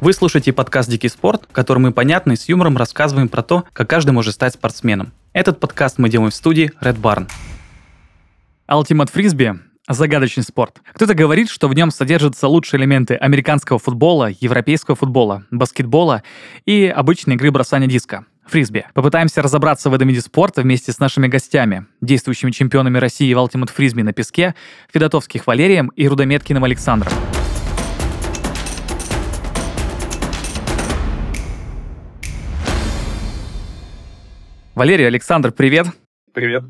Вы слушаете подкаст «Дикий спорт», в котором мы понятно и с юмором рассказываем про то, как каждый может стать спортсменом. Этот подкаст мы делаем в студии Red Barn. Ultimate Frisbee – загадочный спорт. Кто-то говорит, что в нем содержатся лучшие элементы американского футбола, европейского футбола, баскетбола и обычной игры бросания диска фрисби. Попытаемся разобраться в этом виде спорта вместе с нашими гостями, действующими чемпионами России в Ultimate фрисби на песке, Федотовских Валерием и Рудометкиным Александром. Валерий, Александр, привет. Привет.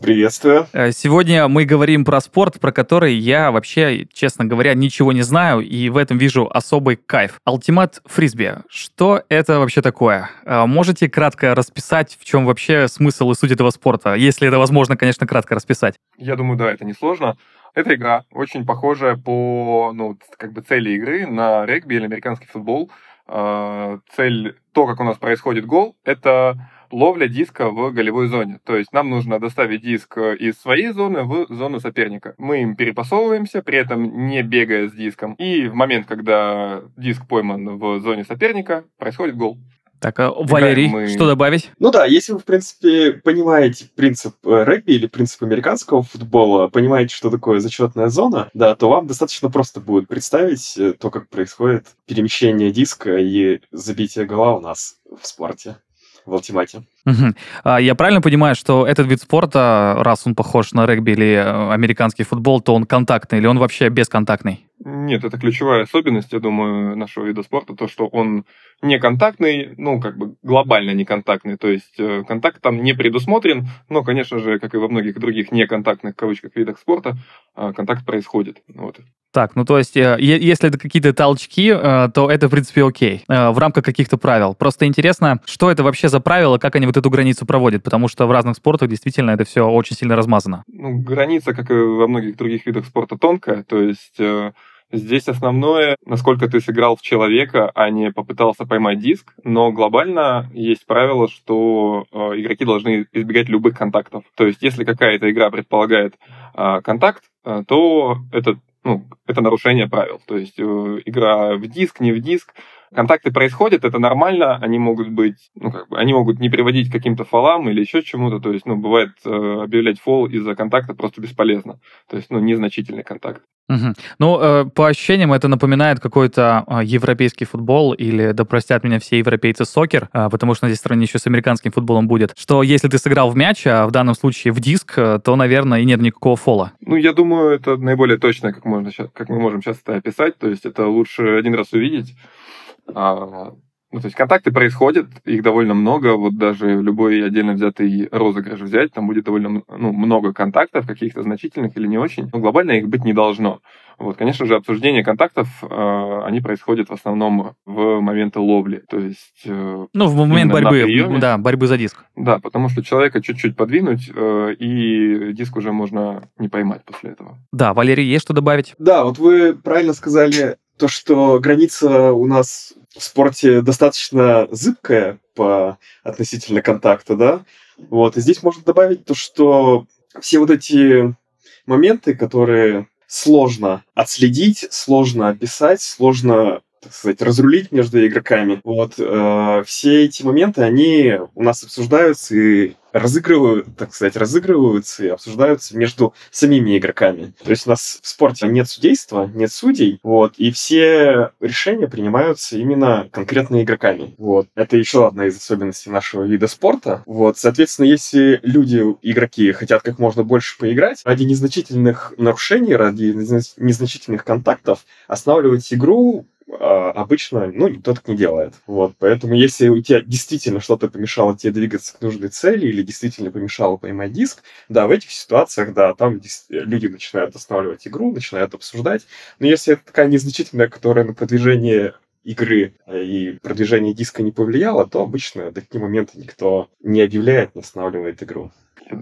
Приветствую. Э, сегодня мы говорим про спорт, про который я вообще, честно говоря, ничего не знаю, и в этом вижу особый кайф. Ультимат фрисби. Что это вообще такое? Э, можете кратко расписать, в чем вообще смысл и суть этого спорта? Если это возможно, конечно, кратко расписать. Я думаю, да, это несложно. Это игра, очень похожая по ну, как бы цели игры на регби или американский футбол. Э, цель, то, как у нас происходит гол, это ловля диска в голевой зоне. То есть нам нужно доставить диск э, из своей зоны в зону соперника. Мы им перепасовываемся, при этом не бегая с диском. И в момент, когда диск пойман в зоне соперника, происходит гол. Так, а, Валерий, мы... что добавить? Ну да, если вы, в принципе, понимаете принцип э, регби или принцип американского футбола, понимаете, что такое зачетная зона, да, то вам достаточно просто будет представить э, то, как происходит перемещение диска и забитие гола у нас в спорте в Ultimate. Угу. А, я правильно понимаю, что этот вид спорта, раз он похож на регби или э, американский футбол, то он контактный или он вообще бесконтактный? Нет, это ключевая особенность, я думаю, нашего вида спорта, то, что он не контактный, ну, как бы глобально не контактный, то есть э, контакт там не предусмотрен, но, конечно же, как и во многих других неконтактных, в кавычках, видах спорта, э, контакт происходит. Вот. Так, ну то есть, э, если это какие-то толчки, то это, в принципе, окей, в рамках каких-то правил. Просто интересно, что это вообще за правила, как они вот эту границу проводят, потому что в разных спортах действительно это все очень сильно размазано. Ну, граница, как и во многих других видах спорта, тонкая, то есть Здесь основное, насколько ты сыграл в человека, а не попытался поймать диск. Но глобально есть правило, что э, игроки должны избегать любых контактов. То есть, если какая-то игра предполагает э, контакт, э, то это, ну, это нарушение правил. То есть, э, игра в диск, не в диск, контакты происходят, это нормально, они могут быть, ну, как бы, они могут не приводить к каким-то фолам или еще чему-то, то есть, ну, бывает, э, объявлять фол из-за контакта просто бесполезно, то есть, ну, незначительный контакт. Угу. Ну, э, по ощущениям, это напоминает какой-то э, европейский футбол или, да простят меня все европейцы, сокер, э, потому что на здесь стране еще с американским футболом будет, что если ты сыграл в мяч, а в данном случае в диск, э, то, наверное, и нет никакого фола. Ну, я думаю, это наиболее точно, как, можно, как мы можем сейчас это описать, то есть это лучше один раз увидеть, ну, то есть контакты происходят, их довольно много, вот даже любой отдельно взятый розыгрыш взять, там будет довольно ну, много контактов, каких-то значительных или не очень, но глобально их быть не должно. Вот, конечно же, обсуждение контактов, э, они происходят в основном в моменты ловли, то есть... Э, ну, в момент борьбы, приеме. да, борьбы за диск. Да, потому что человека чуть-чуть подвинуть, э, и диск уже можно не поймать после этого. Да, Валерий, есть что добавить? Да, вот вы правильно сказали то, что граница у нас в спорте достаточно зыбкая по относительно контакта, да, вот, и здесь можно добавить то, что все вот эти моменты, которые сложно отследить, сложно описать, сложно так сказать, разрулить между игроками. Вот э, все эти моменты, они у нас обсуждаются и разыгрывают, так сказать, разыгрываются и обсуждаются между самими игроками. То есть у нас в спорте нет судейства, нет судей, вот, и все решения принимаются именно конкретно игроками. Вот. Это еще одна из особенностей нашего вида спорта. Вот, соответственно, если люди, игроки, хотят как можно больше поиграть, ради незначительных нарушений, ради незначительных контактов останавливать игру обычно, ну, никто так не делает. Вот, поэтому если у тебя действительно что-то помешало тебе двигаться к нужной цели или действительно помешало поймать диск, да, в этих ситуациях, да, там люди начинают останавливать игру, начинают обсуждать. Но если это такая незначительная, которая на продвижение игры э, и продвижение диска не повлияло, то обычно до такие моменты никто не объявляет, не останавливает игру.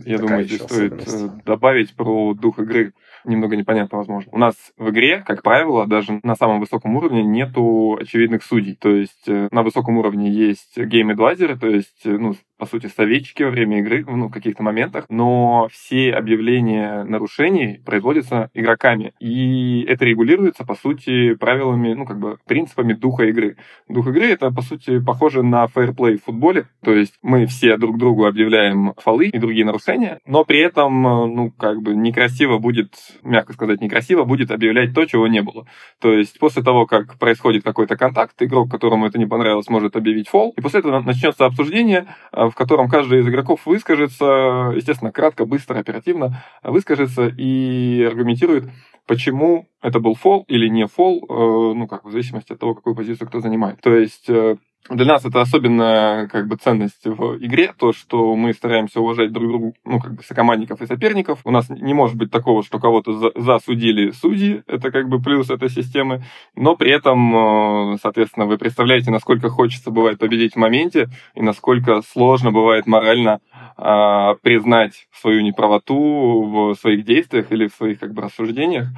Я, думаю, здесь стоит э, добавить про дух игры немного непонятно, возможно. У нас в игре, как правило, даже на самом высоком уровне нету очевидных судей. То есть э, на высоком уровне есть гейм-эдвайзеры, то есть, э, ну, по сути, советчики во время игры, ну, в каких-то моментах, но все объявления нарушений производятся игроками. И это регулируется, по сути, правилами, ну, как бы, принципами духа игры. Дух игры — это, по сути, похоже на фейерплей в футболе, то есть мы все друг другу объявляем фолы и другие нарушения, но при этом, ну, как бы, некрасиво будет, мягко сказать, некрасиво будет объявлять то, чего не было. То есть после того, как происходит какой-то контакт, игрок, которому это не понравилось, может объявить фол, и после этого начнется обсуждение, в котором каждый из игроков выскажется, естественно, кратко, быстро, оперативно выскажется и аргументирует, почему это был фол или не фол, э, ну, как в зависимости от того, какую позицию кто занимает. То есть э, для нас это особенная как бы ценность в игре, то, что мы стараемся уважать друг друга, ну, как бы сокомандников и соперников. У нас не может быть такого, что кого-то за засудили судьи, это как бы плюс этой системы, но при этом, э, соответственно, вы представляете, насколько хочется бывает победить в моменте и насколько сложно бывает морально а, признать свою неправоту в своих действиях или в своих как бы рассуждениях.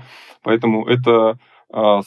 Поэтому это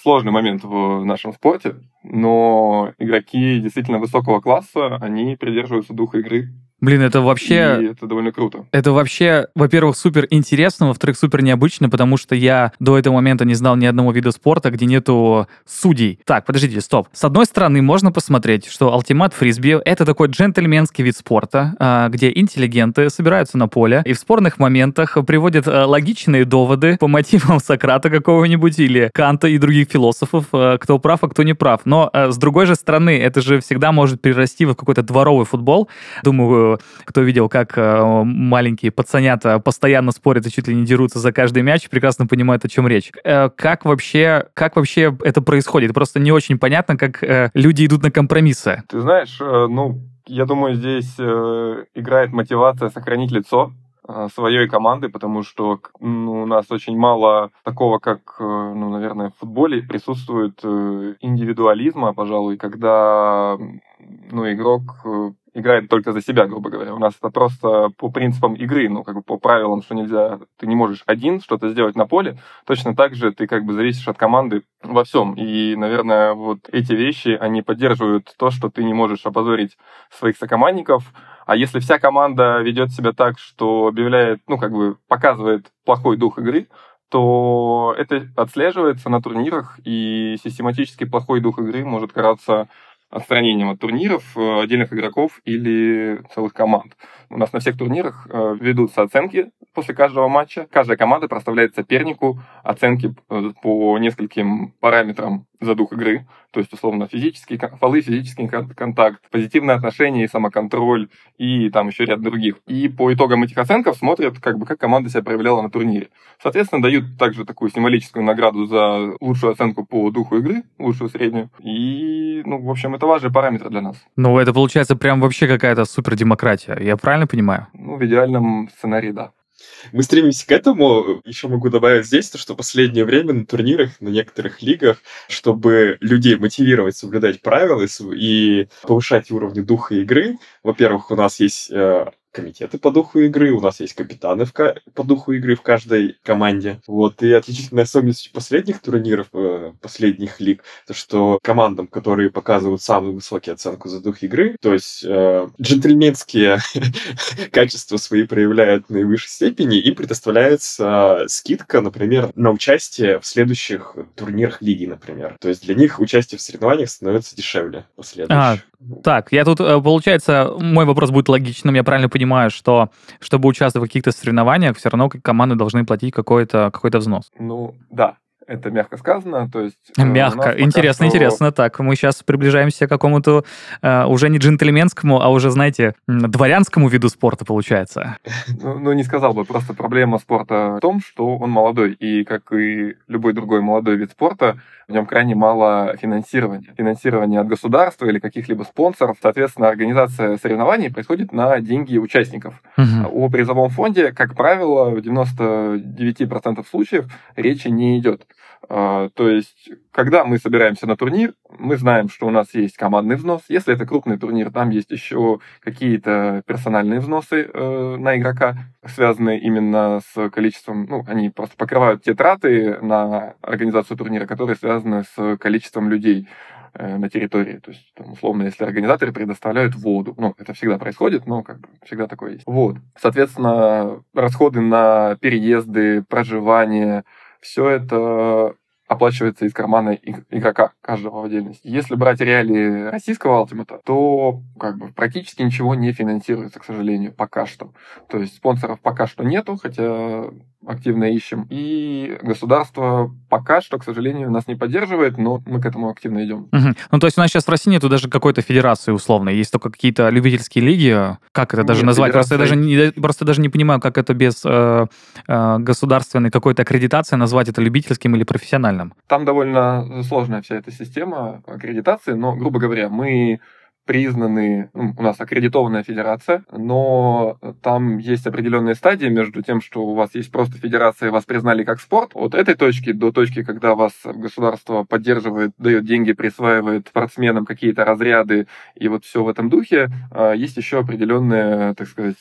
сложный момент в нашем спорте, но игроки действительно высокого класса, они придерживаются духа игры. Блин, это вообще... И это довольно круто. Это вообще, во-первых, супер интересно, во-вторых, супер необычно, потому что я до этого момента не знал ни одного вида спорта, где нету судей. Так, подождите, стоп. С одной стороны, можно посмотреть, что Ultimate Фрисби — это такой джентльменский вид спорта, а, где интеллигенты собираются на поле и в спорных моментах приводят а, логичные доводы по мотивам Сократа какого-нибудь или Канта и других философов, а, кто прав, а кто не прав. Но с другой же стороны, это же всегда может перерасти в какой-то дворовый футбол. Думаю, кто видел, как э, маленькие пацанята постоянно спорят и чуть ли не дерутся за каждый мяч, прекрасно понимают, о чем речь. Э, как вообще, как вообще это происходит? Просто не очень понятно, как э, люди идут на компромиссы. Ты знаешь, ну, я думаю, здесь играет мотивация сохранить лицо, своей команды, потому что ну, у нас очень мало такого, как, ну, наверное, в футболе присутствует индивидуализма, пожалуй, когда ну, игрок играет только за себя, грубо говоря. У нас это просто по принципам игры, ну, как бы по правилам, что нельзя, ты не можешь один что-то сделать на поле, точно так же ты как бы зависишь от команды во всем. И, наверное, вот эти вещи, они поддерживают то, что ты не можешь опозорить своих сокомандников, а если вся команда ведет себя так, что объявляет, ну, как бы показывает плохой дух игры, то это отслеживается на турнирах, и систематически плохой дух игры может караться отстранением от турниров э, отдельных игроков или целых команд. У нас на всех турнирах э, ведутся оценки после каждого матча. Каждая команда проставляет сопернику оценки э, по нескольким параметрам за дух игры. То есть, условно, физический фолы, физический контакт, позитивное отношение и самоконтроль, и там еще ряд других. И по итогам этих оценков смотрят, как бы, как команда себя проявляла на турнире. Соответственно, дают также такую символическую награду за лучшую оценку по духу игры, лучшую среднюю. И, ну, в общем, это важный параметр для нас. Ну, это получается прям вообще какая-то супер демократия. Я правильно понимаю? Ну, в идеальном сценарии, да. Мы стремимся к этому. Еще могу добавить здесь, то, что последнее время на турнирах, на некоторых лигах, чтобы людей мотивировать соблюдать правила и повышать уровни духа игры, во-первых, у нас есть э, комитеты по духу игры, у нас есть капитаны в по духу игры в каждой команде. Вот, и отличительная особенность последних турниров, э, последних лиг, то что командам, которые показывают самую высокую оценку за дух игры, то есть э, джентльменские качества свои проявляют в наивысшей степени, им предоставляется скидка, например, на участие в следующих турнирах лиги, например. То есть для них участие в соревнованиях становится дешевле последующих. А, так, я тут, э, получается, мой вопрос будет логичным, я правильно понимаю, что чтобы участвовать в каких-то соревнованиях, все равно команды должны платить какой-то какой взнос. Ну, да, это мягко сказано, то есть... Э, мягко. Интересно, что... интересно. Так, мы сейчас приближаемся к какому-то э, уже не джентльменскому, а уже, знаете, дворянскому виду спорта, получается. Ну, ну, не сказал бы. Просто проблема спорта в том, что он молодой. И, как и любой другой молодой вид спорта, в нем крайне мало финансирования. Финансирования от государства или каких-либо спонсоров. Соответственно, организация соревнований происходит на деньги участников. Угу. О призовом фонде, как правило, в 99% случаев речи не идет. А, то есть, когда мы собираемся на турнир, мы знаем, что у нас есть командный взнос. Если это крупный турнир, там есть еще какие-то персональные взносы э, на игрока, связанные именно с количеством, ну, они просто покрывают те траты на организацию турнира, которые связаны с количеством людей. э, на территории. То есть, там, условно, если организаторы предоставляют воду, ну, это всегда происходит, но как бы всегда такое есть. Вот. Соответственно, расходы на переезды, проживание, все это оплачивается из кармана игрока каждого в отдельности. Если брать реалии российского алтимата, то как бы практически ничего не финансируется, к сожалению, пока что. То есть спонсоров пока что нету, хотя активно ищем. И государство пока что, к сожалению, нас не поддерживает, но мы к этому активно идем. Угу. Ну, то есть у нас сейчас в России нету даже какой-то федерации условно, есть только какие-то любительские лиги. Как это даже Нет, назвать? Федерация... Просто, я даже не, просто даже не понимаю, как это без э, э, государственной какой-то аккредитации назвать это любительским или профессиональным. Там довольно сложная вся эта система аккредитации, но, грубо говоря, мы признаны, у нас аккредитованная федерация, но там есть определенные стадии между тем, что у вас есть просто федерация, и вас признали как спорт, от этой точки до точки, когда вас государство поддерживает, дает деньги, присваивает спортсменам какие-то разряды, и вот все в этом духе, а, есть еще определенные, так сказать,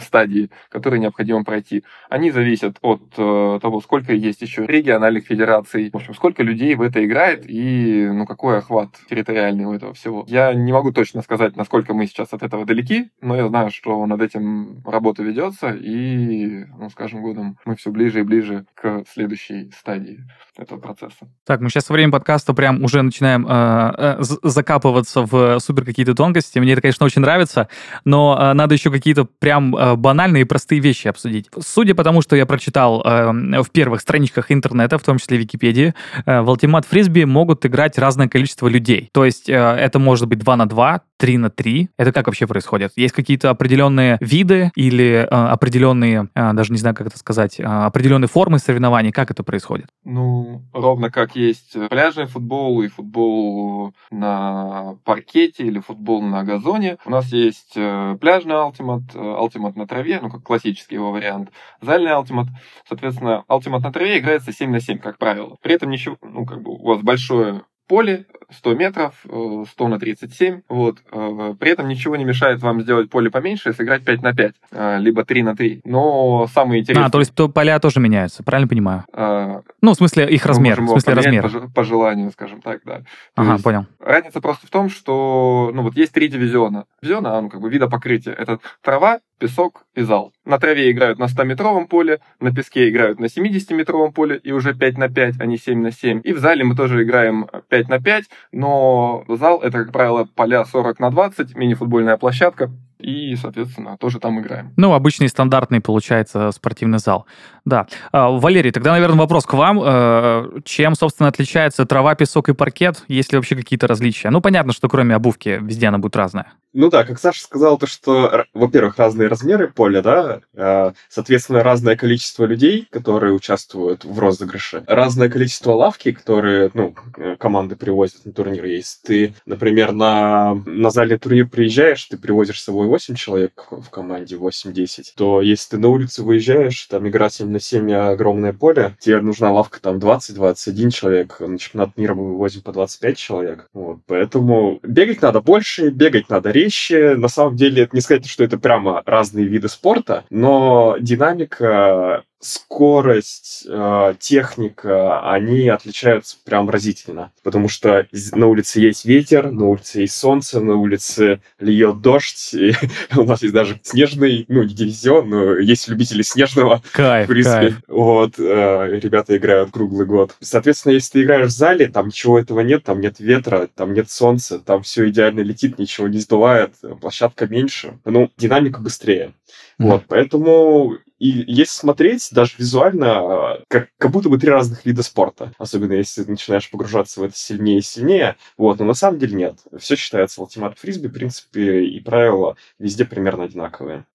стадии, которые необходимо пройти. Они зависят от э, того, сколько есть еще региональных федераций, в общем, сколько людей в это играет и ну, какой охват территориальный у этого всего. Я не могу точно точно сказать, насколько мы сейчас от этого далеки, но я знаю, что над этим работа ведется, и, ну, с годом мы все ближе и ближе к следующей стадии этого процесса. Так, мы сейчас во время подкаста прям уже начинаем э, э, закапываться в супер какие-то тонкости. Мне это, конечно, очень нравится, но э, надо еще какие-то прям э, банальные и простые вещи обсудить. Судя по тому, что я прочитал э, в первых страничках интернета, в том числе Википедии, э, в Ultimate Frisbee могут играть разное количество людей. То есть э, это может быть 2 на 2, 3 на 3. Это как вообще происходит? Есть какие-то определенные виды или э, определенные, э, даже не знаю, как это сказать, э, определенные формы соревнований? Как это происходит? Ну, ровно как есть пляжный футбол и футбол на паркете или футбол на газоне. У нас есть э, пляжный алтимат, алтимат на траве, ну, как классический его вариант, зальный алтимат. Соответственно, алтимат на траве играется 7 на 7, как правило. При этом ничего, ну, как бы у вас большое поле 100 метров, 100 э, на 37, вот. Э, при этом ничего не мешает вам сделать поле поменьше и сыграть 5 на 5, э, либо 3 на 3. Но самое интересное... А, то есть то поля тоже меняются, правильно понимаю? А... Ну, в смысле их размер, в смысле размер. По, желанию, скажем так, да. То ага, понял. Разница просто в том, что, ну, вот есть три дивизиона. Дивизиона, ну, как бы вида покрытия. Это трава, песок и зал. На траве играют на 100-метровом поле, на песке играют на 70-метровом поле и уже 5 на 5, а не 7 на 7. И в зале мы тоже играем 5 на 5, но зал это, как правило, поля 40 на 20, мини-футбольная площадка, и, соответственно, тоже там играем. Ну, обычный стандартный, получается, спортивный зал. Да. А, Валерий, тогда, наверное, вопрос к вам. Э, чем, собственно, отличается трава, песок и паркет? Есть ли вообще какие-то различия? Ну, понятно, что кроме обувки везде она будет разная. Ну да, как Саша сказал, то что, во-первых, разные размеры поля, да, э, соответственно, разное количество людей, которые участвуют в розыгрыше, разное количество лавки, которые, ну, э, команды привозят на турнир. Есть ты, например, на, на зале турнир приезжаешь, ты привозишь с собой 8 человек в команде, 8-10, то если ты на улицу выезжаешь, там игра 7 на 7 огромное поле, тебе нужна лавка там 20-21 человек, на чемпионат мира мы вывозим по 25 человек. Вот, поэтому бегать надо больше, бегать надо вещи, на самом деле, это не сказать, что это прямо разные виды спорта, но динамика скорость, э, техника, они отличаются прям разительно. Потому что на улице есть ветер, на улице есть солнце, на улице льет дождь. И у нас есть даже снежный, ну, не дивизион, но есть любители снежного. Кайф, кайф. Вот, э, ребята играют круглый год. Соответственно, если ты играешь в зале, там ничего этого нет, там нет ветра, там нет солнца, там все идеально летит, ничего не сдувает, площадка меньше. Ну, динамика быстрее. Mm-hmm. Вот, поэтому и если смотреть, даже визуально, как, как будто бы три разных вида спорта. Особенно если начинаешь погружаться в это сильнее и сильнее. Вот, но на самом деле нет. Все считается Ultimate Фрисби, в принципе, и правила везде примерно одинаковые.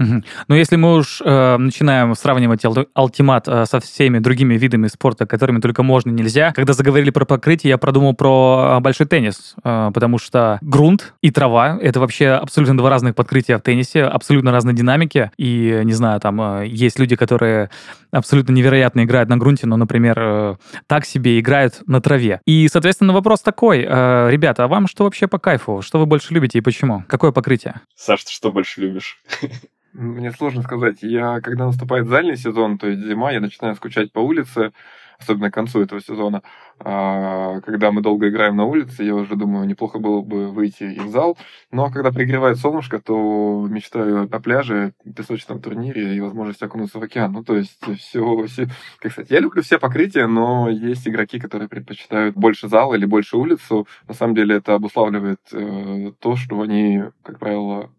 Угу. Но если мы уж э, начинаем сравнивать алтимат э, со всеми другими видами спорта, которыми только можно нельзя, когда заговорили про покрытие, я продумал про э, большой теннис, э, потому что грунт и трава — это вообще абсолютно два разных подкрытия в теннисе, абсолютно разные динамики, и, не знаю, там э, есть люди, которые абсолютно невероятно играют на грунте, но, например, э, так себе играют на траве. И, соответственно, вопрос такой, э, ребята, а вам что вообще по кайфу? Что вы больше любите и почему? Какое покрытие? Саш, ты что больше любишь? Мне сложно сказать. Я, когда наступает зальный сезон, то есть зима, я начинаю скучать по улице. особенно к концу этого сезона. А, когда мы долго играем на улице, я уже думаю, неплохо было бы выйти и в зал. Но а когда пригревает солнышко, то мечтаю о пляже, песочном турнире и возможности окунуться в океан. Ну, то есть все, все... Как сказать, я люблю все покрытия, но есть игроки, которые предпочитают больше зал или больше улицу. На самом деле это обуславливает э, то, что они, как правило,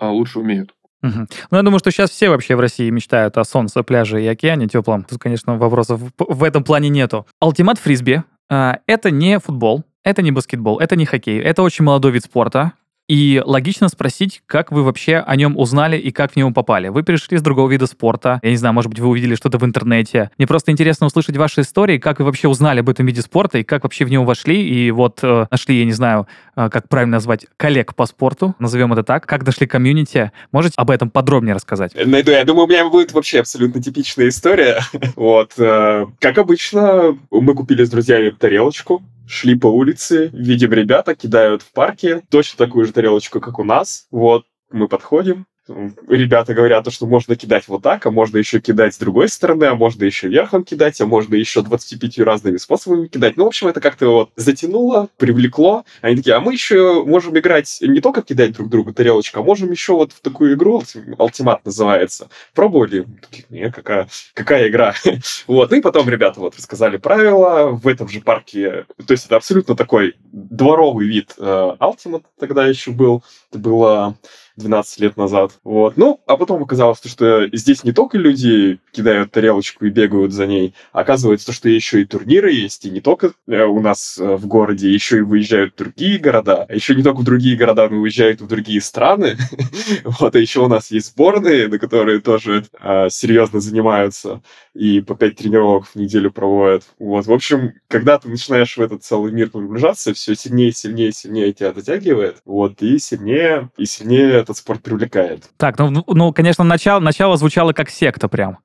лучше умеют. Угу. Ну, я думаю, что сейчас все вообще в России мечтают о солнце, пляже и океане теплом. Тут, конечно, вопросов в этом плане нету. Алтимат фрисби а, это не футбол, это не баскетбол, это не хоккей. Это очень молодой вид спорта. И логично спросить, как вы вообще о нем узнали и как в него попали. Вы перешли с другого вида спорта. Я не знаю, может быть, вы увидели что-то в интернете. Мне просто интересно услышать ваши истории, как вы вообще узнали об этом виде спорта и как вообще в него вошли. И вот э, нашли, я не знаю, как правильно назвать, коллег по спорту, назовем это так. Как нашли комьюнити. Можете об этом подробнее рассказать? Найду. Я думаю, у меня будет вообще абсолютно типичная история. вот. Э, как обычно, мы купили с друзьями тарелочку шли по улице, видим ребята, кидают в парке точно такую же тарелочку, как у нас. Вот, мы подходим, ребята говорят, что можно кидать вот так, а можно еще кидать с другой стороны, а можно еще верхом кидать, а можно еще 25 разными способами кидать. Ну, в общем, это как-то вот затянуло, привлекло. Они такие, а мы еще можем играть не только кидать друг другу тарелочку, а можем еще вот в такую игру, Ultimate называется. Пробовали? Такие, не, какая, какая игра? вот, ну и потом ребята вот рассказали правила в этом же парке. То есть это абсолютно такой дворовый вид э, Ultimate тогда еще был. Это было 12 лет назад. Вот. Ну, а потом оказалось, что здесь не только люди кидают тарелочку и бегают за ней, а оказывается, что еще и турниры есть, и не только э, у нас э, в городе, еще и выезжают в другие города, а еще не только в другие города, но уезжают в другие страны. вот, а еще у нас есть сборные, на которые тоже э, серьезно занимаются и по пять тренировок в неделю проводят. Вот, в общем, когда ты начинаешь в этот целый мир погружаться, все сильнее, сильнее, сильнее тебя затягивает, вот, и сильнее, и сильнее этот спорт привлекает. Так, ну, ну, ну конечно, начало, начало звучало как секта прям.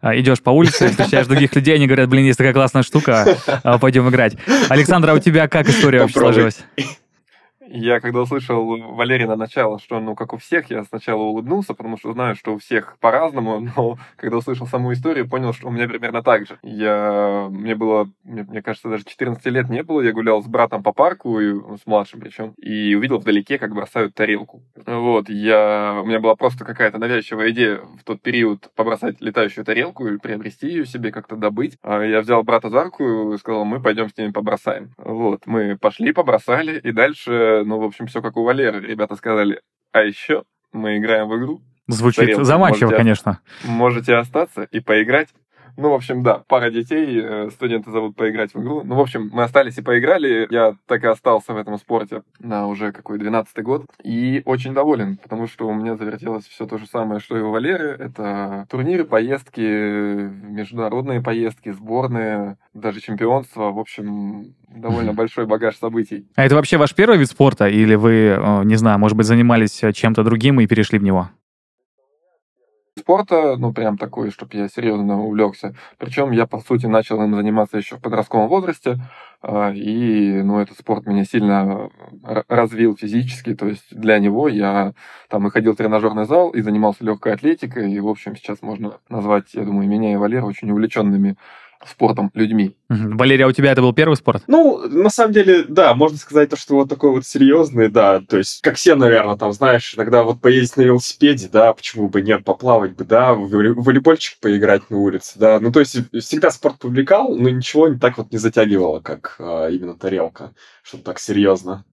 А, идешь по улице, встречаешь других людей, они говорят, блин, есть такая классная штука, а, пойдем играть. Александр, а у тебя как история вообще сложилась? Я когда услышал Валерина начало, что ну как у всех, я сначала улыбнулся, потому что знаю, что у всех по-разному, но когда услышал саму историю, понял, что у меня примерно так же. Я, мне было, мне, мне кажется, даже 14 лет не было, я гулял с братом по парку, и, с младшим причем, и увидел вдалеке, как бросают тарелку. Вот, я, у меня была просто какая-то навязчивая идея в тот период побросать летающую тарелку или приобрести ее себе, как-то добыть. А я взял брата за руку и сказал, мы пойдем с ними побросаем. Вот, мы пошли, побросали, и дальше ну, в общем, все как у Валеры. Ребята сказали, а еще мы играем в игру. Звучит заманчиво, можете, конечно. Можете остаться и поиграть. Ну, в общем, да, пара детей, э, студенты зовут поиграть в игру. Ну, в общем, мы остались и поиграли. Я так и остался в этом спорте на уже какой 12 год. И очень доволен, потому что у меня завертелось все то же самое, что и у Валеры. Это турниры, поездки, международные поездки, сборные, даже чемпионство. В общем, довольно большой багаж событий. А это вообще ваш первый вид спорта? Или вы, э, не знаю, может быть, занимались чем-то другим и перешли в него? Спорта, ну, прям такой, чтобы я серьезно увлекся. Причем я, по сути, начал им заниматься еще в подростковом возрасте, а, и, ну, этот спорт меня сильно развил физически, то есть для него я там и ходил в тренажерный зал, и занимался легкой атлетикой, и, в общем, сейчас можно назвать, я думаю, меня и Валера очень увлеченными спортом людьми. Угу. Валерия, а у тебя это был первый спорт? Ну, на самом деле, да, можно сказать, то, что вот такой вот серьезный, да, то есть, как все, наверное, там, знаешь, иногда вот поездить на велосипеде, да, почему бы нет, поплавать бы, да, в волейбольчик поиграть на улице, да, ну, то есть, всегда спорт привлекал, но ничего не так вот не затягивало, как а, именно тарелка что так серьезно.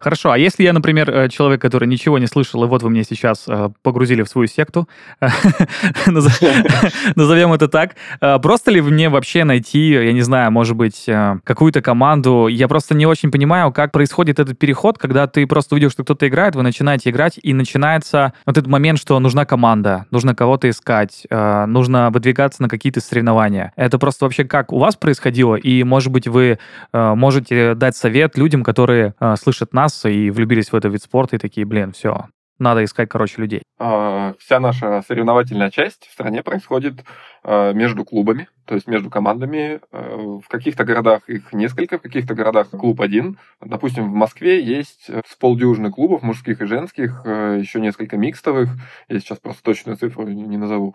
Хорошо, а если я, например, э, человек, который ничего не слышал, и вот вы мне сейчас э, погрузили в свою секту, назовем это так, э, просто ли мне вообще найти, я не знаю, может быть, какую-то команду? Я просто не очень понимаю, как происходит этот переход, когда ты просто увидел, что кто-то играет, вы начинаете играть, и начинается вот этот момент, что нужна команда, нужно кого-то искать, нужно выдвигаться на какие-то соревнования. Это просто вообще как у вас происходило? И, может быть, вы можете дать совет, людям, которые э, слышат нас и влюбились в этот вид спорта и такие, блин, все, надо искать, короче, людей? А, вся наша соревновательная часть в стране происходит а, между клубами, то есть между командами. А, в каких-то городах их несколько, в каких-то городах клуб один. Допустим, в Москве есть с полдюжины клубов, мужских и женских, еще несколько микстовых. Я сейчас просто точную цифру не назову.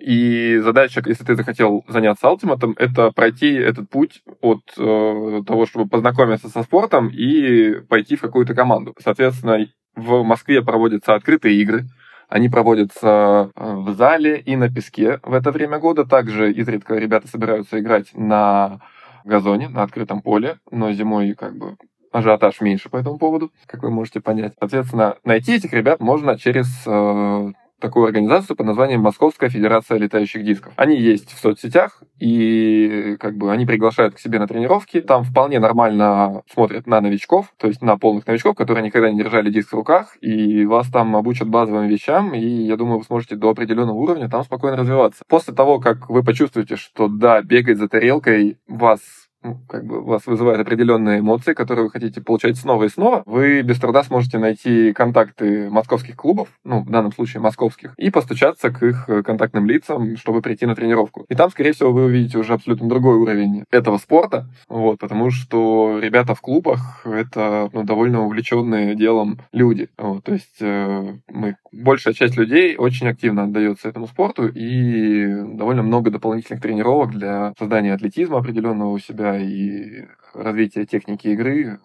И задача, если ты захотел заняться алтиматом, это пройти этот путь от э, того, чтобы познакомиться со спортом и пойти в какую-то команду. Соответственно, в Москве проводятся открытые игры, они проводятся э, в зале и на песке в это время года. Также изредка ребята собираются играть на газоне, на открытом поле, но зимой как бы ажиотаж меньше по этому поводу, как вы можете понять. Соответственно, найти этих ребят можно через э, такую организацию под названием Московская Федерация летающих дисков. Они есть в соцсетях, и как бы они приглашают к себе на тренировки. Там вполне нормально смотрят на новичков, то есть на полных новичков, которые никогда не держали диск в руках, и вас там обучат базовым вещам, и я думаю, вы сможете до определенного уровня там спокойно развиваться. После того, как вы почувствуете, что да, бегать за тарелкой вас ну, как бы вас вызывает определенные эмоции, которые вы хотите получать снова и снова, вы без труда сможете найти контакты московских клубов, ну, в данном случае московских, и постучаться к их контактным лицам, чтобы прийти на тренировку. И там, скорее всего, вы увидите уже абсолютно другой уровень этого спорта, вот, потому что ребята в клубах — это ну, довольно увлеченные делом люди. Вот, то есть э, мы, большая часть людей очень активно отдается этому спорту, и довольно много дополнительных тренировок для создания атлетизма определенного у себя, и развитие техники игры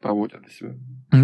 проводят для себя.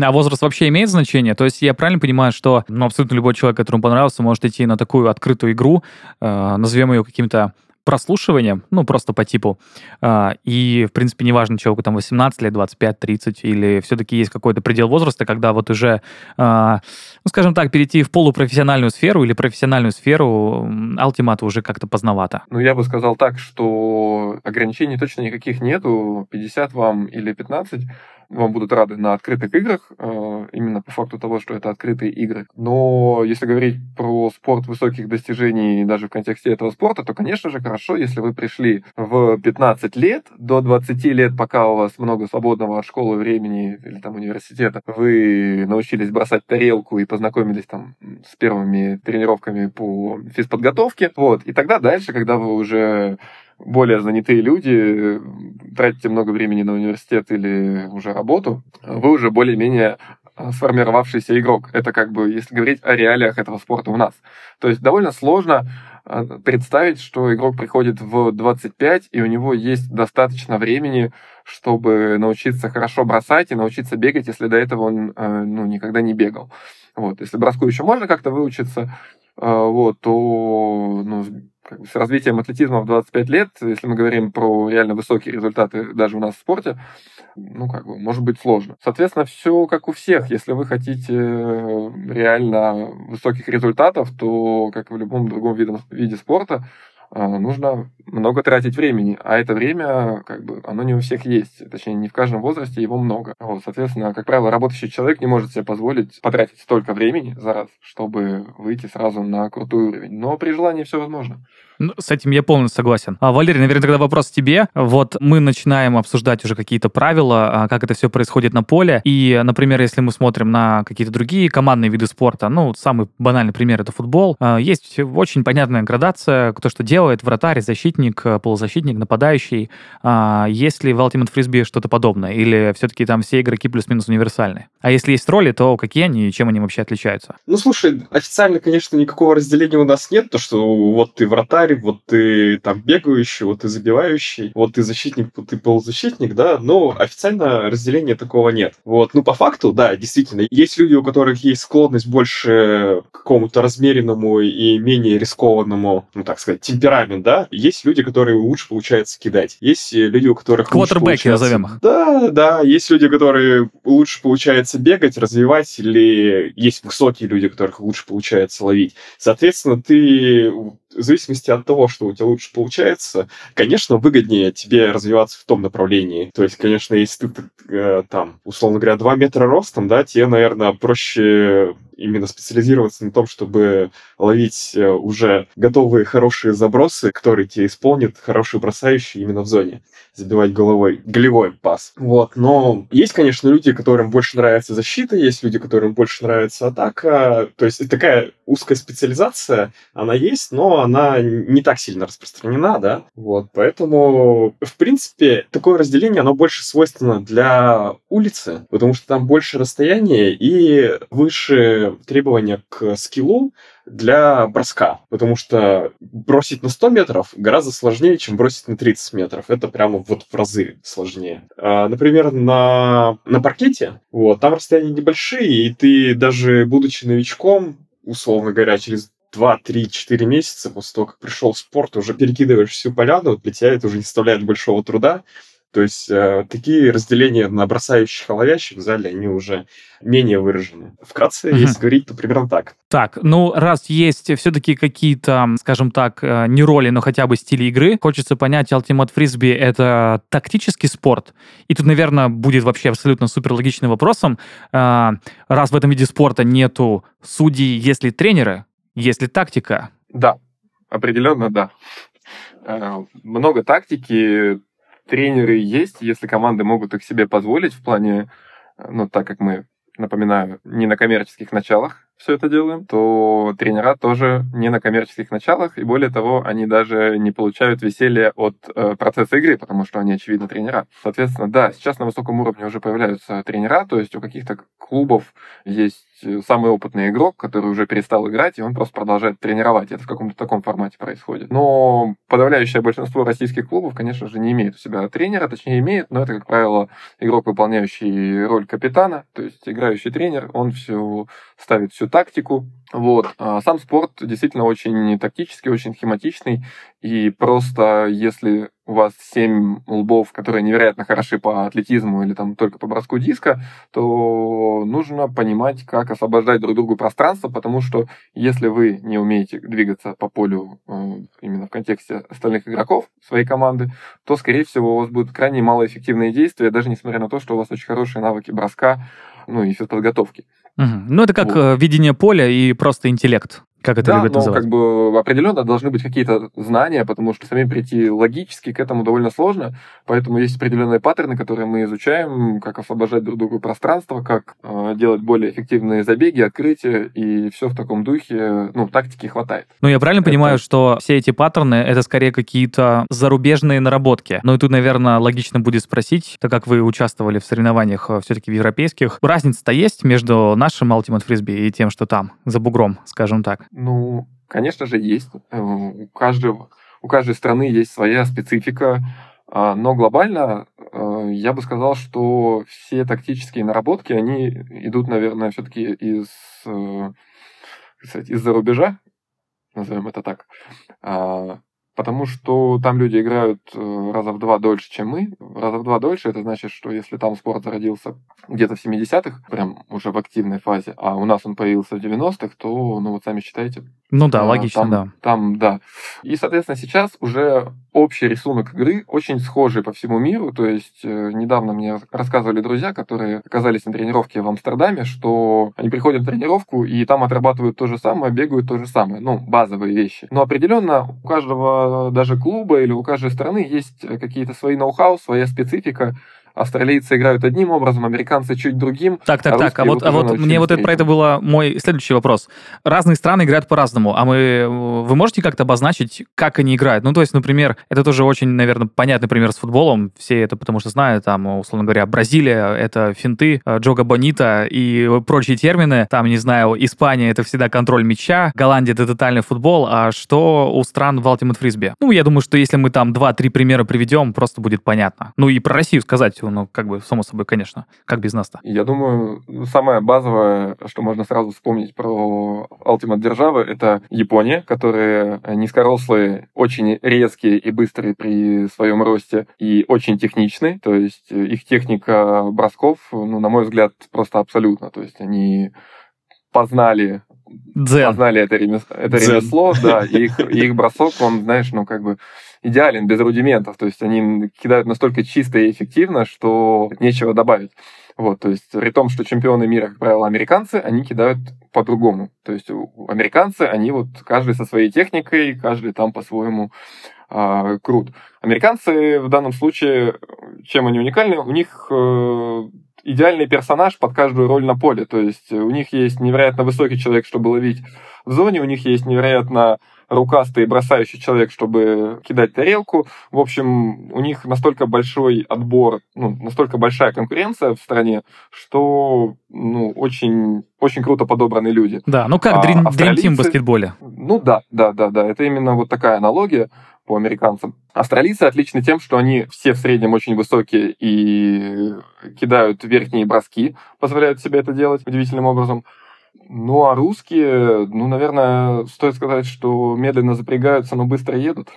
А возраст вообще имеет значение? То есть я правильно понимаю, что ну, абсолютно любой человек, которому понравился, может идти на такую открытую игру, э, назовем ее каким-то прослушиванием, ну, просто по типу. А, и, в принципе, неважно, человеку там 18 лет, 25, 30, или все-таки есть какой-то предел возраста, когда вот уже, а, ну, скажем так, перейти в полупрофессиональную сферу или профессиональную сферу Ultimate уже как-то поздновато. Ну, я бы сказал так, что ограничений точно никаких нету, 50 вам или 15, вам будут рады на открытых играх, э, именно по факту того, что это открытые игры. Но если говорить про спорт высоких достижений даже в контексте этого спорта, то, конечно же, хорошо, если вы пришли в 15 лет, до 20 лет, пока у вас много свободного от школы времени или там университета, вы научились бросать тарелку и познакомились там с первыми тренировками по физподготовке. Вот. И тогда дальше, когда вы уже более занятые люди, тратите много времени на университет или уже работу, вы уже более-менее а, сформировавшийся игрок. Это как бы, если говорить о реалиях этого спорта у нас. То есть довольно сложно а, представить, что игрок приходит в 25, и у него есть достаточно времени, чтобы научиться хорошо бросать и научиться бегать, если до этого он ну, никогда не бегал. Вот. Если броску еще можно как-то выучиться, вот, то ну, как бы с развитием атлетизма в 25 лет, если мы говорим про реально высокие результаты даже у нас в спорте, ну, как бы, может быть сложно. Соответственно, все как у всех. Если вы хотите реально высоких результатов, то, как и в любом другом виде, виде спорта, нужно много тратить времени, а это время, как бы, оно не у всех есть, точнее, не в каждом возрасте его много. Вот, соответственно, как правило, работающий человек не может себе позволить потратить столько времени за раз, чтобы выйти сразу на крутой уровень. Но при желании все возможно. Ну, с этим я полностью согласен. А, Валерий, наверное, тогда вопрос тебе. Вот мы начинаем обсуждать уже какие-то правила, а, как это все происходит на поле. И, например, если мы смотрим на какие-то другие командные виды спорта, ну, самый банальный пример — это футбол. А, есть очень понятная градация, кто что делает, вратарь, защитник, полузащитник, нападающий. Есть ли в Ultimate Frisbee что-то подобное? Или все-таки там все игроки плюс-минус универсальны? А если есть роли, то какие они и чем они вообще отличаются? Ну, слушай, официально, конечно, никакого разделения у нас нет, то, что вот ты вратарь, вратарь, вот ты там бегающий, вот ты забивающий, вот ты защитник, вот ты полузащитник, да, но официально разделения такого нет. Вот, ну, по факту, да, действительно, есть люди, у которых есть склонность больше к какому-то размеренному и менее рискованному, ну, так сказать, темперамент, да. Есть люди, которые лучше получается кидать. Есть люди, у которых Квотербеки назовем их. Да, да, есть люди, которые лучше получается бегать, развивать, или есть высокие люди, у которых лучше получается ловить. Соответственно, ты в зависимости от того, что у тебя лучше получается, конечно, выгоднее тебе развиваться в том направлении. То есть, конечно, если ты э, там, условно говоря, 2 метра ростом, да, тебе, наверное, проще именно специализироваться на том, чтобы ловить э, уже готовые хорошие забросы, которые тебе исполнят хорошие бросающие именно в зоне, забивать головой, голевой пас. Вот, но есть, конечно, люди, которым больше нравится защита, есть люди, которым больше нравится атака, то есть такая узкая специализация, она есть, но она не так сильно распространена, да, вот, поэтому, в принципе, такое разделение, оно больше свойственно для улицы, потому что там больше расстояния и выше требования к скиллу, для броска, потому что бросить на 100 метров гораздо сложнее, чем бросить на 30 метров. Это прямо вот в разы сложнее. А, например, на, на паркете, вот, там расстояния небольшие, и ты даже будучи новичком, условно говоря, через 2, 3, 4 месяца после того, как пришел в спорт, уже перекидываешь всю поляну, для тебя это уже не составляет большого труда. То есть э, такие разделения на бросающих и ловящих в зале, они уже менее выражены. Вкратце, mm-hmm. если говорить, то примерно так. Так, ну раз есть все-таки какие-то, скажем так, э, не роли, но хотя бы стили игры, хочется понять, Ultimate Frisbee — это тактический спорт? И тут, наверное, будет вообще абсолютно супер логичным вопросом, э, раз в этом виде спорта нету судей, есть ли тренеры, есть ли тактика? Да, определенно да. Э, много тактики, тренеры есть, если команды могут их себе позволить в плане, ну, так как мы, напоминаю, не на коммерческих началах, все это делаем, то тренера тоже не на коммерческих началах, и более того, они даже не получают веселья от э, процесса игры, потому что они, очевидно, тренера. Соответственно, да, сейчас на высоком уровне уже появляются тренера, то есть у каких-то клубов есть самый опытный игрок, который уже перестал играть, и он просто продолжает тренировать. Это в каком-то таком формате происходит. Но подавляющее большинство российских клубов, конечно же, не имеет у себя тренера, точнее имеет, но это, как правило, игрок, выполняющий роль капитана, то есть играющий тренер, он все ставит всю тактику. Вот. А сам спорт действительно очень тактический, очень схематичный, и просто если у вас семь лбов, которые невероятно хороши по атлетизму или там только по броску диска, то нужно понимать, как освобождать друг другу пространство, потому что если вы не умеете двигаться по полю э, именно в контексте остальных игроков своей команды, то, скорее всего, у вас будут крайне малоэффективные действия, даже несмотря на то, что у вас очень хорошие навыки броска, ну и физподготовки. Угу. Ну, это как. Э, видение поля и просто интеллект. Как это да, любят но называть? как бы определенно должны быть какие-то знания, потому что самим прийти логически к этому довольно сложно, поэтому есть определенные паттерны, которые мы изучаем, как освобождать друг другу пространство, как э, делать более эффективные забеги, открытия, и все в таком духе, ну, тактики хватает. Ну, я правильно это... понимаю, что все эти паттерны — это скорее какие-то зарубежные наработки? Ну, и тут, наверное, логично будет спросить, так как вы участвовали в соревнованиях э, все-таки в европейских, разница-то есть между нашим Ultimate Frisbee и тем, что там, за бугром, скажем так? Ну, конечно же, есть. Э, у каждого, у каждой страны есть своя специфика, а, но глобально э, я бы сказал, что все тактические наработки, они идут, наверное, все-таки из, э, из-за рубежа, назовем это так. Потому что там люди играют раза в два дольше, чем мы. Раза в два дольше, это значит, что если там спорт зародился где-то в 70-х, прям уже в активной фазе, а у нас он появился в 90-х, то, ну вот сами считайте. Ну да, а, логично, там, да. Там, да. И, соответственно, сейчас уже общий рисунок игры очень схожий по всему миру. То есть э, недавно мне рассказывали друзья, которые оказались на тренировке в Амстердаме, что они приходят на тренировку и там отрабатывают то же самое, бегают то же самое. Ну, базовые вещи. Но определенно у каждого даже клуба или у каждой страны есть какие-то свои ноу-хау, своя специфика, австралийцы играют одним образом, американцы чуть другим. Так, так, а так. А вот, а вот мне вот это, про это было мой следующий вопрос. Разные страны играют по-разному, а мы, вы можете как-то обозначить, как они играют? Ну, то есть, например, это тоже очень, наверное, понятный пример с футболом. Все это потому что знают, там, условно говоря, Бразилия — это финты, э, Джога Бонита и прочие термины. Там, не знаю, Испания — это всегда контроль мяча, Голландия — это тотальный футбол. А что у стран в Ultimate Frisbee? Ну, я думаю, что если мы там два-три примера приведем, просто будет понятно. Ну, и про Россию сказать полностью, ну, как бы, само собой, конечно, как без нас-то? Я думаю, самое базовое, что можно сразу вспомнить про Ultimate державы, это Япония, которые низкорослые, очень резкие и быстрые при своем росте и очень техничные, то есть их техника бросков, ну, на мой взгляд, просто абсолютно, то есть они познали Дзен. познали это, ремесло, это ремесло да, их, их бросок, он, знаешь, ну, как бы идеален, без рудиментов. То есть они кидают настолько чисто и эффективно, что нечего добавить. Вот, то есть при том, что чемпионы мира, как правило, американцы, они кидают по-другому. То есть американцы, они вот каждый со своей техникой, каждый там по-своему э, крут. Американцы в данном случае, чем они уникальны, у них э, идеальный персонаж под каждую роль на поле. То есть у них есть невероятно высокий человек, чтобы ловить в зоне, у них есть невероятно рукастый бросающий человек, чтобы кидать тарелку. В общем, у них настолько большой отбор, ну, настолько большая конкуренция в стране, что ну, очень, очень круто подобраны люди. Да, ну как Dream, а, австралийцы... Dream Team в баскетболе. Ну да, да, да, да. Это именно вот такая аналогия по американцам. Австралийцы отличны тем, что они все в среднем очень высокие и кидают верхние броски, позволяют себе это делать удивительным образом. Ну, а русские, ну, наверное, стоит сказать, что медленно запрягаются, но быстро едут.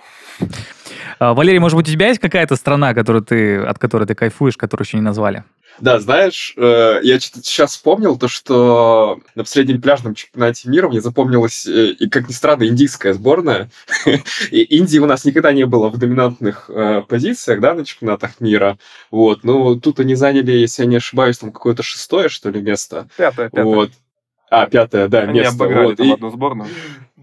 А, Валерий, может быть, у тебя есть какая-то страна, которую ты, от которой ты кайфуешь, которую еще не назвали? Да, знаешь, э, я сейчас вспомнил то, что на последнем пляжном чемпионате мира мне запомнилась, э, и как ни странно, индийская сборная. и Индии у нас никогда не было в доминантных э, позициях, да, на чемпионатах мира. Вот, но тут они заняли, если я не ошибаюсь, там какое-то шестое, что ли, место. Пятое, пятое. Вот. А, пятое, да, Они место. обыграли вот. там и... одну сборную.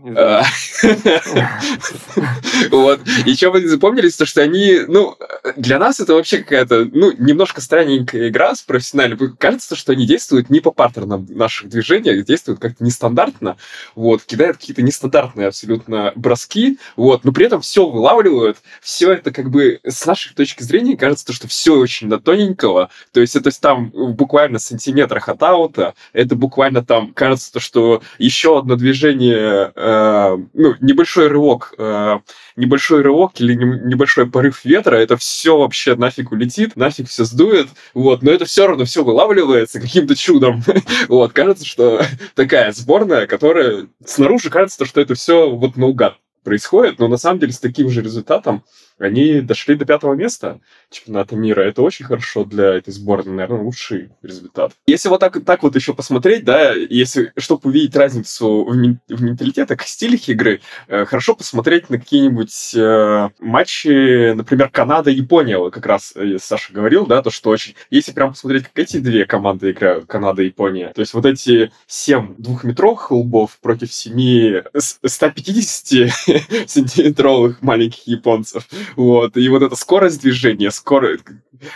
Вот. И что вы запомнились, то что они, ну, для нас это вообще какая-то, ну, немножко странненькая игра с профессиональной. Кажется, что они действуют не по паттернам наших движений, действуют как-то нестандартно, вот, кидают какие-то нестандартные абсолютно броски, вот, но при этом все вылавливают, все это как бы с нашей точки зрения кажется, что все очень до тоненького, то есть это там буквально сантиметрах от аута, это буквально там кажется, то, что еще одно движение э, ну, небольшой рывок, э, небольшой рывок или небольшой порыв ветра, это все вообще нафиг улетит, нафиг все сдует, вот, но это все равно все вылавливается каким-то чудом. вот, кажется, что такая сборная, которая снаружи кажется, что это все вот наугад происходит, но на самом деле с таким же результатом они дошли до пятого места чемпионата мира. Это очень хорошо для этой сборной, наверное, лучший результат. Если вот так, так вот еще посмотреть, да, если, чтобы увидеть разницу в, мен, в менталитетах, стилях игры, э, хорошо посмотреть на какие-нибудь э, матчи, например, Канада-Япония, вот как раз э, Саша говорил, да, то, что очень... Если прям посмотреть, как эти две команды играют, Канада и Япония, то есть вот эти семь двухметровых лбов против семи 150-сантиметровых маленьких японцев, вот. И вот эта скорость движения, скорость...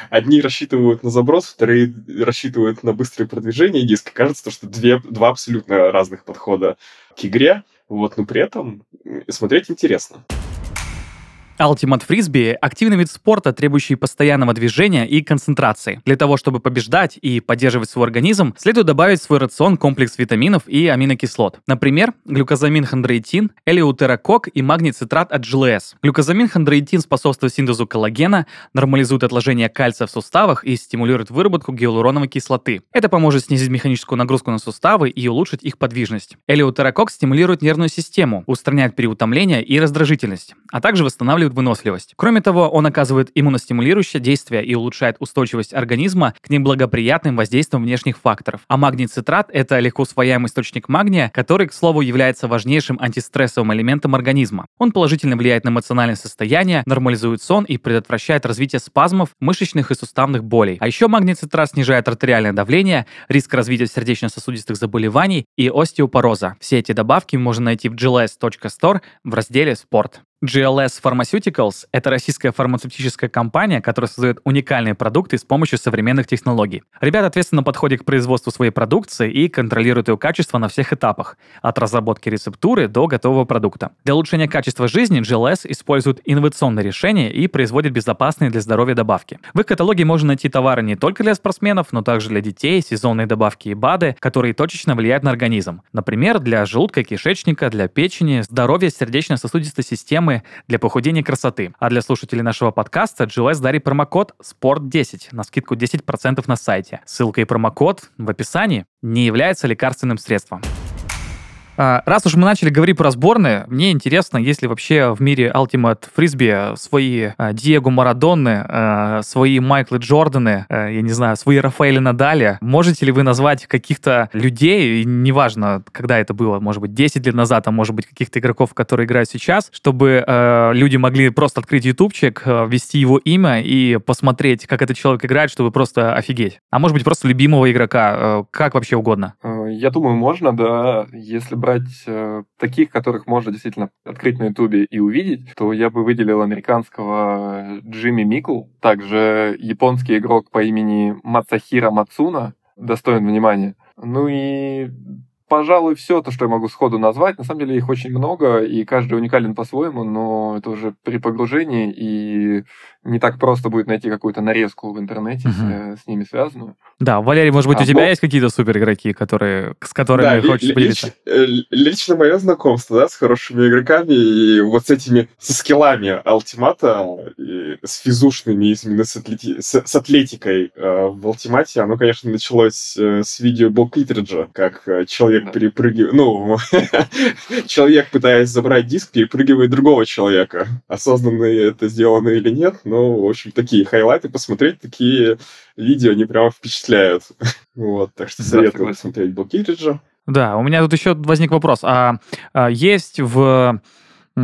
Одни рассчитывают на заброс, вторые рассчитывают на быстрое продвижение диска. Кажется, что две, два абсолютно разных подхода к игре. Вот, но при этом смотреть интересно. Ultimate Frisbee – активный вид спорта, требующий постоянного движения и концентрации. Для того, чтобы побеждать и поддерживать свой организм, следует добавить в свой рацион комплекс витаминов и аминокислот. Например, глюкозамин хондроитин, элеутерокок и магний цитрат от GLS. Глюкозамин хондроитин способствует синтезу коллагена, нормализует отложение кальция в суставах и стимулирует выработку гиалуроновой кислоты. Это поможет снизить механическую нагрузку на суставы и улучшить их подвижность. Элеутерокок стимулирует нервную систему, устраняет переутомление и раздражительность, а также восстанавливает усиливает выносливость. Кроме того, он оказывает иммуностимулирующее действие и улучшает устойчивость организма к неблагоприятным воздействиям внешних факторов. А магний цитрат – это легко усвояемый источник магния, который, к слову, является важнейшим антистрессовым элементом организма. Он положительно влияет на эмоциональное состояние, нормализует сон и предотвращает развитие спазмов, мышечных и суставных болей. А еще магний цитрат снижает артериальное давление, риск развития сердечно-сосудистых заболеваний и остеопороза. Все эти добавки можно найти в gls.store в разделе «Спорт». GLS Pharmaceuticals – это российская фармацевтическая компания, которая создает уникальные продукты с помощью современных технологий. Ребята ответственно подходят к производству своей продукции и контролируют ее качество на всех этапах, от разработки рецептуры до готового продукта. Для улучшения качества жизни GLS использует инновационные решения и производит безопасные для здоровья добавки. В их каталоге можно найти товары не только для спортсменов, но также для детей, сезонные добавки и БАДы, которые точечно влияют на организм. Например, для желудка и кишечника, для печени, здоровья сердечно-сосудистой системы, программы для похудения красоты. А для слушателей нашего подкаста GLS дарит промокод SPORT10 на скидку 10% на сайте. Ссылка и промокод в описании не является лекарственным средством. А, раз уж мы начали говорить про сборные, мне интересно, есть ли вообще в мире Ultimate Фрисби свои а, Диего Марадонны, а, свои Майклы Джорданы, я не знаю, свои Рафаэли Надали. Можете ли вы назвать каких-то людей, неважно, когда это было, может быть, 10 лет назад, а может быть, каких-то игроков, которые играют сейчас, чтобы люди могли просто открыть ютубчик, ввести его имя и посмотреть, как этот человек играет, чтобы просто офигеть. А может быть, просто любимого игрока, как вообще угодно. Я думаю, можно, да, если брать э, таких, которых можно действительно открыть на Ютубе и увидеть, то я бы выделил американского Джимми Микл, также японский игрок по имени Мацахира Мацуна, достоин внимания. Ну и пожалуй, все то, что я могу сходу назвать. На самом деле их очень много, и каждый уникален по-своему, но это уже при погружении, и не так просто будет найти какую-то нарезку в интернете uh-huh. с, с ними связанную. Да, Валерий, может быть, а, у тебя но... есть какие-то супер игроки, которые, с которыми да, хочешь ли, поделиться? Лич, э, лично мое знакомство, да, с хорошими игроками и вот с этими, со скиллами Алтимата, и с физушными, именно с, атлети, с, с атлетикой э, в Алтимате, оно, конечно, началось э, с видео Боб Китриджа, как э, человек да. перепрыгивает, ну, человек, пытаясь забрать диск, перепрыгивает другого человека. Осознанно это сделано или нет, но, в общем, такие хайлайты посмотреть, такие видео, они прямо впечатляют. вот, так что советую посмотреть Блокириджа. Да, у меня тут еще возник вопрос. А, а есть в в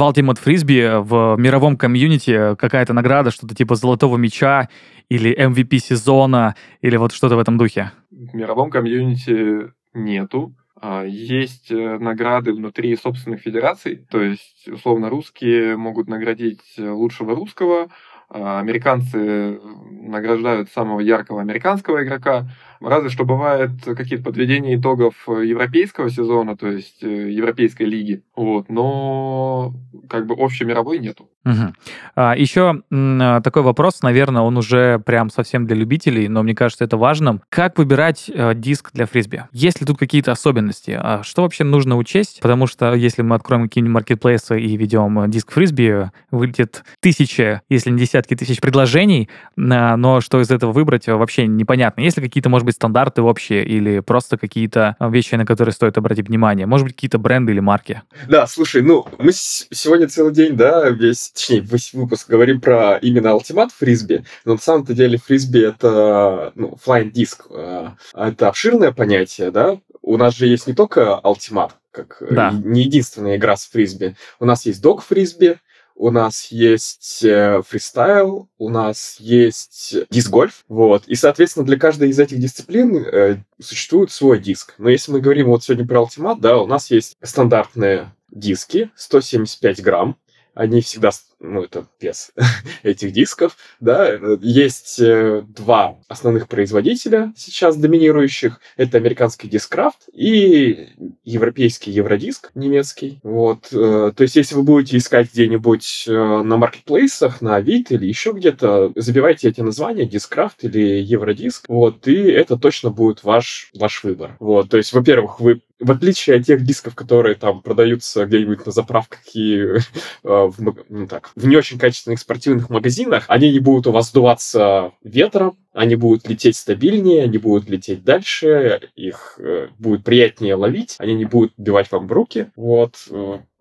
Ultimate Frisbee в мировом комьюнити какая-то награда, что-то типа золотого мяча или MVP сезона, или вот что-то в этом духе? В мировом комьюнити нету. А, есть э, награды внутри собственных федераций, то есть, условно, русские могут наградить лучшего русского, а, американцы награждают самого яркого американского игрока, разве что бывает какие-то подведения итогов европейского сезона, то есть э, европейской лиги, вот, но как бы общемировой нету. Угу. А, еще а, такой вопрос, наверное, он уже прям совсем для любителей, но мне кажется это важным. Как выбирать а, диск для фрисби? Есть ли тут какие-то особенности? А что вообще нужно учесть? Потому что если мы откроем какие-нибудь маркетплейсы и ведем э, диск фрисби, вылетит тысячи, если не десятки тысяч предложений, а, но что из этого выбрать вообще непонятно. Есть ли какие-то, может быть, стандарты общие или просто какие-то вещи, на которые стоит обратить внимание? Может быть, какие-то бренды или марки? Да, слушай, ну, мы сегодня целый день, да, весь точнее, весь выпуск говорим про именно Ultimate фрисби, но на самом-то деле фрисби это ну, flying диск. А, это обширное понятие, да? У нас же есть не только Ultimate, как да. не единственная игра с фрисби. У нас есть док фрисби, у нас есть э, фристайл, у нас есть диск-гольф, вот. И, соответственно, для каждой из этих дисциплин э, существует свой диск. Но если мы говорим вот сегодня про Ultimate, да, у нас есть стандартные диски 175 грамм, они всегда, ну, это без этих дисков, да, есть э, два основных производителя сейчас доминирующих, это американский Discraft и европейский Евродиск немецкий, вот, э, то есть если вы будете искать где-нибудь э, на маркетплейсах, на Авито или еще где-то, забивайте эти названия, Discraft или Евродиск, вот, и это точно будет ваш, ваш выбор, вот, то есть, во-первых, вы в отличие от тех дисков, которые там продаются где-нибудь на заправках и э, в, ну, так, в не очень качественных спортивных магазинах, они не будут у вас сдуваться ветром, они будут лететь стабильнее, они будут лететь дальше, их э, будет приятнее ловить, они не будут бивать вам в руки. Вот.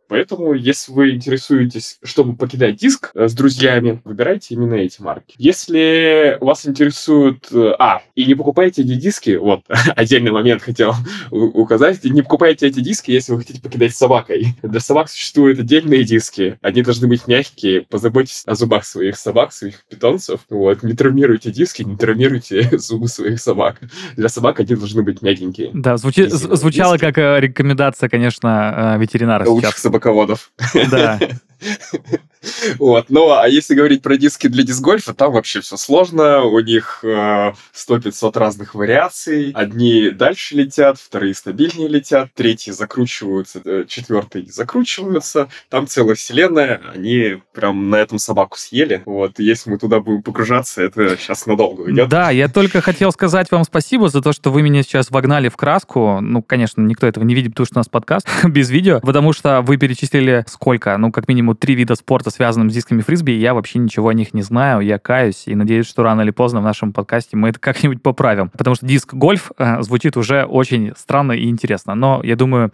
Поэтому, если вы интересуетесь, чтобы покидать диск э, с друзьями, выбирайте именно эти марки. Если вас интересует... Э, а, и не покупайте эти диски, вот, отдельный момент хотел указать, не покупайте эти диски, если вы хотите покидать с собакой. Для собак существуют отдельные диски, они должны быть мягкие, позаботьтесь о зубах своих собак, своих питомцев, вот, не травмируйте диски, не травмируйте зубы своих собак. Для собак они должны быть мягенькие. Да, звучи, звучало диски. как э, рекомендация, конечно, ветеринара сейчас. собак собаководов. Да. Вот. Ну, а если говорить про диски для дисгольфа, там вообще все сложно. У них э, 100-500 разных вариаций. Одни дальше летят, вторые стабильнее летят, третьи закручиваются, э, четвертые закручиваются. Там целая вселенная. Они прям на этом собаку съели. Вот. Если мы туда будем погружаться, это сейчас надолго идет. Да, я только хотел сказать вам спасибо за то, что вы меня сейчас вогнали в краску. Ну, конечно, никто этого не видит, потому что у нас подкаст без видео, потому что вы перечислили сколько? Ну, как минимум три вида спорта, связанным с дисками фрисби, я вообще ничего о них не знаю, я каюсь и надеюсь, что рано или поздно в нашем подкасте мы это как-нибудь поправим, потому что диск гольф э, звучит уже очень странно и интересно, но я думаю,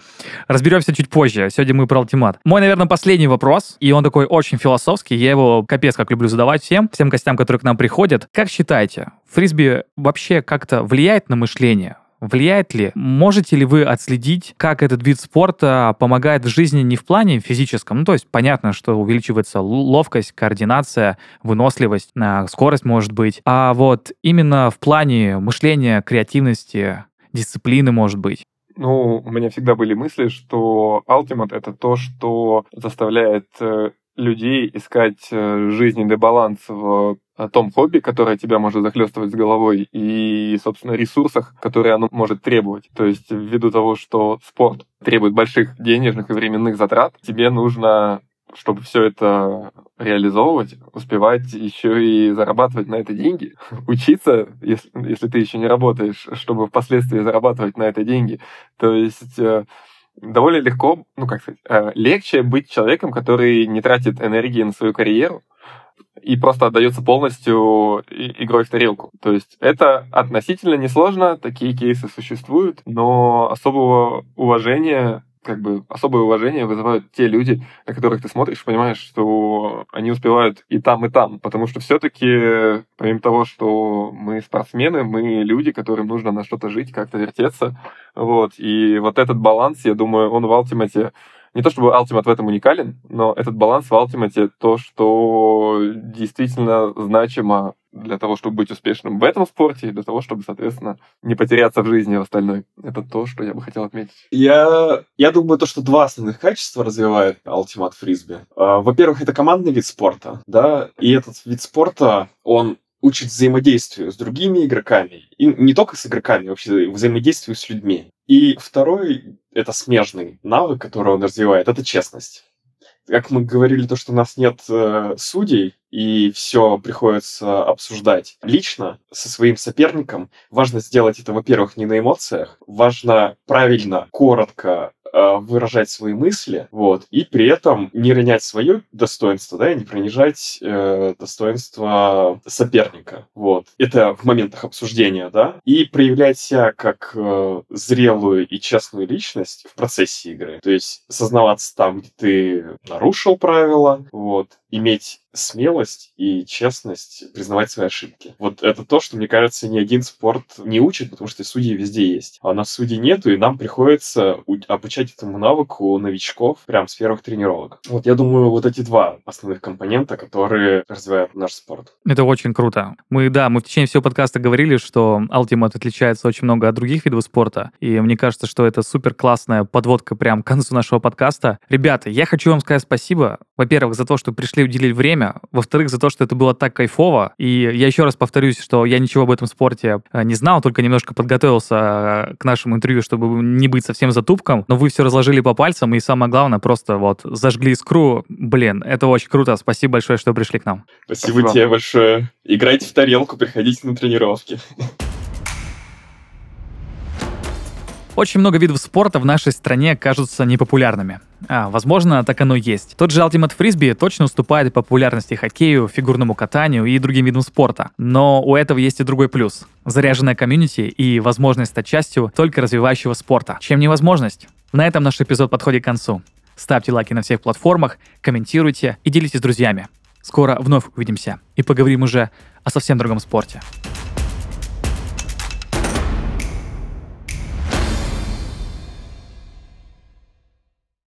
разберемся чуть позже. Сегодня мы про ультимат. Мой, наверное, последний вопрос, и он такой очень философский, я его капец как люблю задавать всем, всем гостям, которые к нам приходят. Как считаете, фрисби вообще как-то влияет на мышление? Влияет ли? Можете ли вы отследить, как этот вид спорта помогает в жизни не в плане физическом? Ну, то есть понятно, что увеличивается ловкость, координация, выносливость, а, скорость может быть. А вот именно в плане мышления, креативности, дисциплины может быть. Ну, у меня всегда были мысли, что Ultimate — это то, что заставляет э, людей искать э, жизненный баланс в том хобби, которое тебя может захлестывать с головой, и, собственно, ресурсах, которые оно может требовать. То есть, ввиду того, что спорт требует больших денежных и временных затрат, тебе нужно чтобы все это реализовывать, успевать еще и зарабатывать на это деньги, учиться, если, если ты еще не работаешь, чтобы впоследствии зарабатывать на это деньги. То есть э, довольно легко, ну как сказать, э, легче быть человеком, который не тратит энергии на свою карьеру, и просто отдается полностью игрой в тарелку. То есть это относительно несложно, такие кейсы существуют, но особого уважения как бы особое уважение вызывают те люди, на которых ты смотришь, понимаешь, что они успевают и там, и там. Потому что все-таки, помимо того, что мы спортсмены, мы люди, которым нужно на что-то жить, как-то вертеться. Вот. И вот этот баланс, я думаю, он в Ultimate не то чтобы Ultimate в этом уникален, но этот баланс в Ultimate то, что действительно значимо для того, чтобы быть успешным в этом спорте, и для того, чтобы, соответственно, не потеряться в жизни в остальной. Это то, что я бы хотел отметить. Я, я думаю, то, что два основных качества развивает Ultimate Фрисби. А, во-первых, это командный вид спорта, да, и этот вид спорта, он учит взаимодействию с другими игроками. И не только с игроками, вообще взаимодействию с людьми. И второй, это смежный навык, который он развивает, это честность. Как мы говорили, то, что у нас нет э, судей, и все приходится обсуждать лично со своим соперником. Важно сделать это, во-первых, не на эмоциях. Важно правильно, коротко выражать свои мысли, вот, и при этом не ронять свое достоинство, да, и не принижать э, достоинство соперника, вот. Это в моментах обсуждения, да, и проявлять себя как э, зрелую и честную личность в процессе игры, то есть сознаваться там, где ты нарушил правила, вот, иметь смелость и честность признавать свои ошибки. Вот это то, что, мне кажется, ни один спорт не учит, потому что судьи везде есть. А у нас судей нету, и нам приходится обучать этому навыку новичков прямо с первых тренировок. Вот я думаю, вот эти два основных компонента, которые развивают наш спорт. Это очень круто. Мы, да, мы в течение всего подкаста говорили, что Ultimate отличается очень много от других видов спорта, и мне кажется, что это супер классная подводка прямо к концу нашего подкаста. Ребята, я хочу вам сказать спасибо, во-первых, за то, что пришли уделить время время. Во-вторых, за то, что это было так кайфово. И я еще раз повторюсь, что я ничего об этом спорте э, не знал, только немножко подготовился э, к нашему интервью, чтобы не быть совсем затупком. Но вы все разложили по пальцам, и самое главное, просто вот зажгли искру. Блин, это очень круто. Спасибо большое, что пришли к нам. Спасибо, Спасибо. тебе большое. Играйте в тарелку, приходите на тренировки. Очень много видов спорта в нашей стране кажутся непопулярными. А, возможно, так оно и есть. Тот же Ultimate Frisbee точно уступает по популярности хоккею, фигурному катанию и другим видам спорта. Но у этого есть и другой плюс. Заряженная комьюнити и возможность стать частью только развивающего спорта. Чем невозможность? На этом наш эпизод подходит к концу. Ставьте лайки на всех платформах, комментируйте и делитесь с друзьями. Скоро вновь увидимся и поговорим уже о совсем другом спорте.